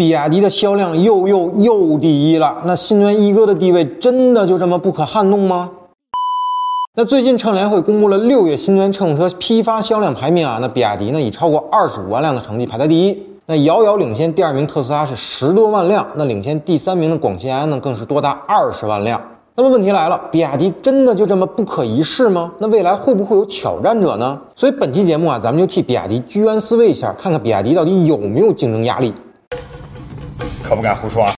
比亚迪的销量又又又第一了，那新能源一哥的地位真的就这么不可撼动吗？那最近乘联会公布了六月新能源乘用车批发销量排名啊，那比亚迪呢以超过二十五万辆的成绩排在第一，那遥遥领先第二名特斯拉是十多万辆，那领先第三名的广汽埃安呢更是多达二十万辆。那么问题来了，比亚迪真的就这么不可一世吗？那未来会不会有挑战者呢？所以本期节目啊，咱们就替比亚迪居安思危一下，看看比亚迪到底有没有竞争压力。可不敢胡说啊！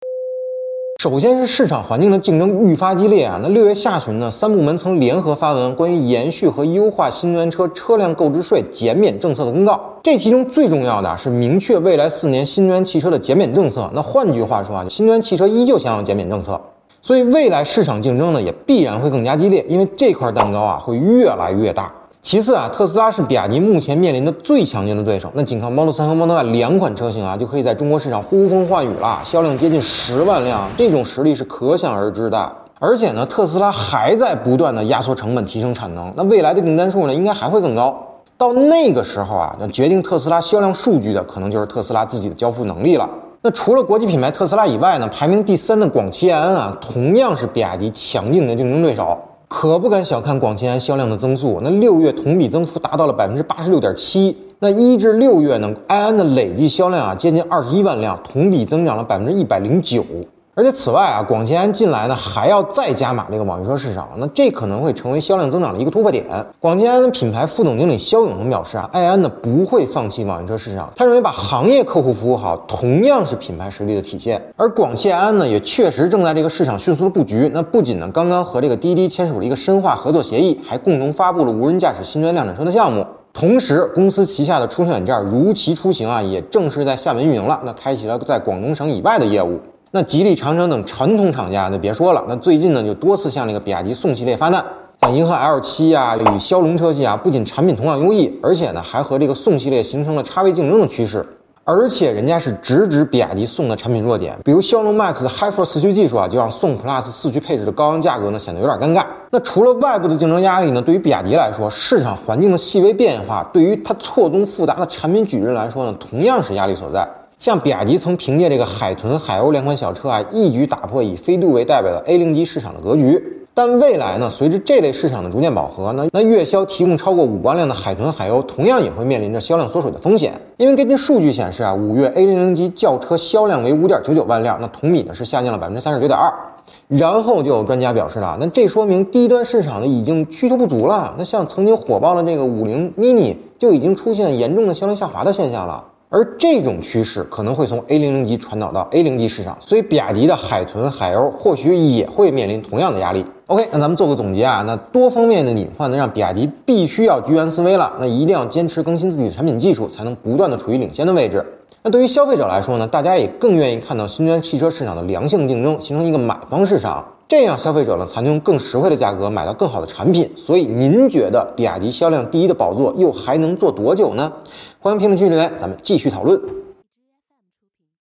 首先是市场环境的竞争愈发激烈啊。那六月下旬呢，三部门曾联合发文关于延续和优化新能源车车辆购置税减免政策的公告。这其中最重要的是明确未来四年新能源汽车的减免政策。那换句话说啊，新能源汽车依旧享有减免政策。所以未来市场竞争呢，也必然会更加激烈，因为这块蛋糕啊会越来越大。其次啊，特斯拉是比亚迪目前面临的最强劲的对手。那仅靠 Model 3和 Model Y 两款车型啊，就可以在中国市场呼风唤雨了，销量接近十万辆，这种实力是可想而知的。而且呢，特斯拉还在不断的压缩成本，提升产能。那未来的订单数呢，应该还会更高。到那个时候啊，那决定特斯拉销量数据的，可能就是特斯拉自己的交付能力了。那除了国际品牌特斯拉以外呢，排名第三的广汽埃安啊，同样是比亚迪强劲的竞争对手。可不敢小看广汽埃安销量的增速，那六月同比增幅达到了百分之八十六点七。那一至六月呢，埃安的累计销量啊接近二十一万辆，同比增长了百分之一百零九。而且此外啊，广汽安近来呢还要再加码这个网约车市场，那这可能会成为销量增长的一个突破点。广汽安的品牌副总经理肖勇呢表示啊，埃安呢不会放弃网约车市场，他认为把行业客户服务好同样是品牌实力的体现。而广汽安呢也确实正在这个市场迅速的布局。那不仅呢刚刚和这个滴滴签署了一个深化合作协议，还共同发布了无人驾驶新能源量产车的项目。同时，公司旗下的出行软件如期出行啊也正式在厦门运营了，那开启了在广东省以外的业务。那吉利、长城等传统厂家，那别说了，那最近呢就多次向这个比亚迪宋系列发难，像银河 L 七啊，与骁龙车系啊，不仅产品同样优异，而且呢还和这个宋系列形成了差位竞争的趋势，而且人家是直指比亚迪宋的产品弱点，比如骁龙 Max 的 HiForce 四驱技术啊，就让宋 Plus 四驱配置的高昂价格呢显得有点尴尬。那除了外部的竞争压力呢，对于比亚迪来说，市场环境的细微变化，对于它错综复杂的产品矩阵来说呢，同样是压力所在。像比亚迪曾凭借这个海豚、海鸥两款小车啊，一举打破以飞度为代表的 A 零级市场的格局。但未来呢，随着这类市场的逐渐饱和，那那月销提供超过五万辆的海豚、海鸥，同样也会面临着销量缩水的风险。因为根据数据显示啊，五月 A 零零级轿车销量为五点九九万辆，那同比呢是下降了百分之三十九点二。然后就有专家表示了，那这说明低端市场呢已经需求不足了。那像曾经火爆的这个五菱 mini，就已经出现严重的销量下滑的现象了。而这种趋势可能会从 A 零零级传导到 A 零级市场，所以比亚迪的海豚、海鸥或许也会面临同样的压力。OK，那咱们做个总结啊，那多方面的隐患呢，让比亚迪必须要居安思危了。那一定要坚持更新自己的产品技术，才能不断的处于领先的位置。那对于消费者来说呢，大家也更愿意看到新能源汽车市场的良性竞争，形成一个买方市场。这样消费者呢才能用更实惠的价格买到更好的产品。所以您觉得比亚迪销量第一的宝座又还能做多久呢？欢迎评论区留言，咱们继续讨论。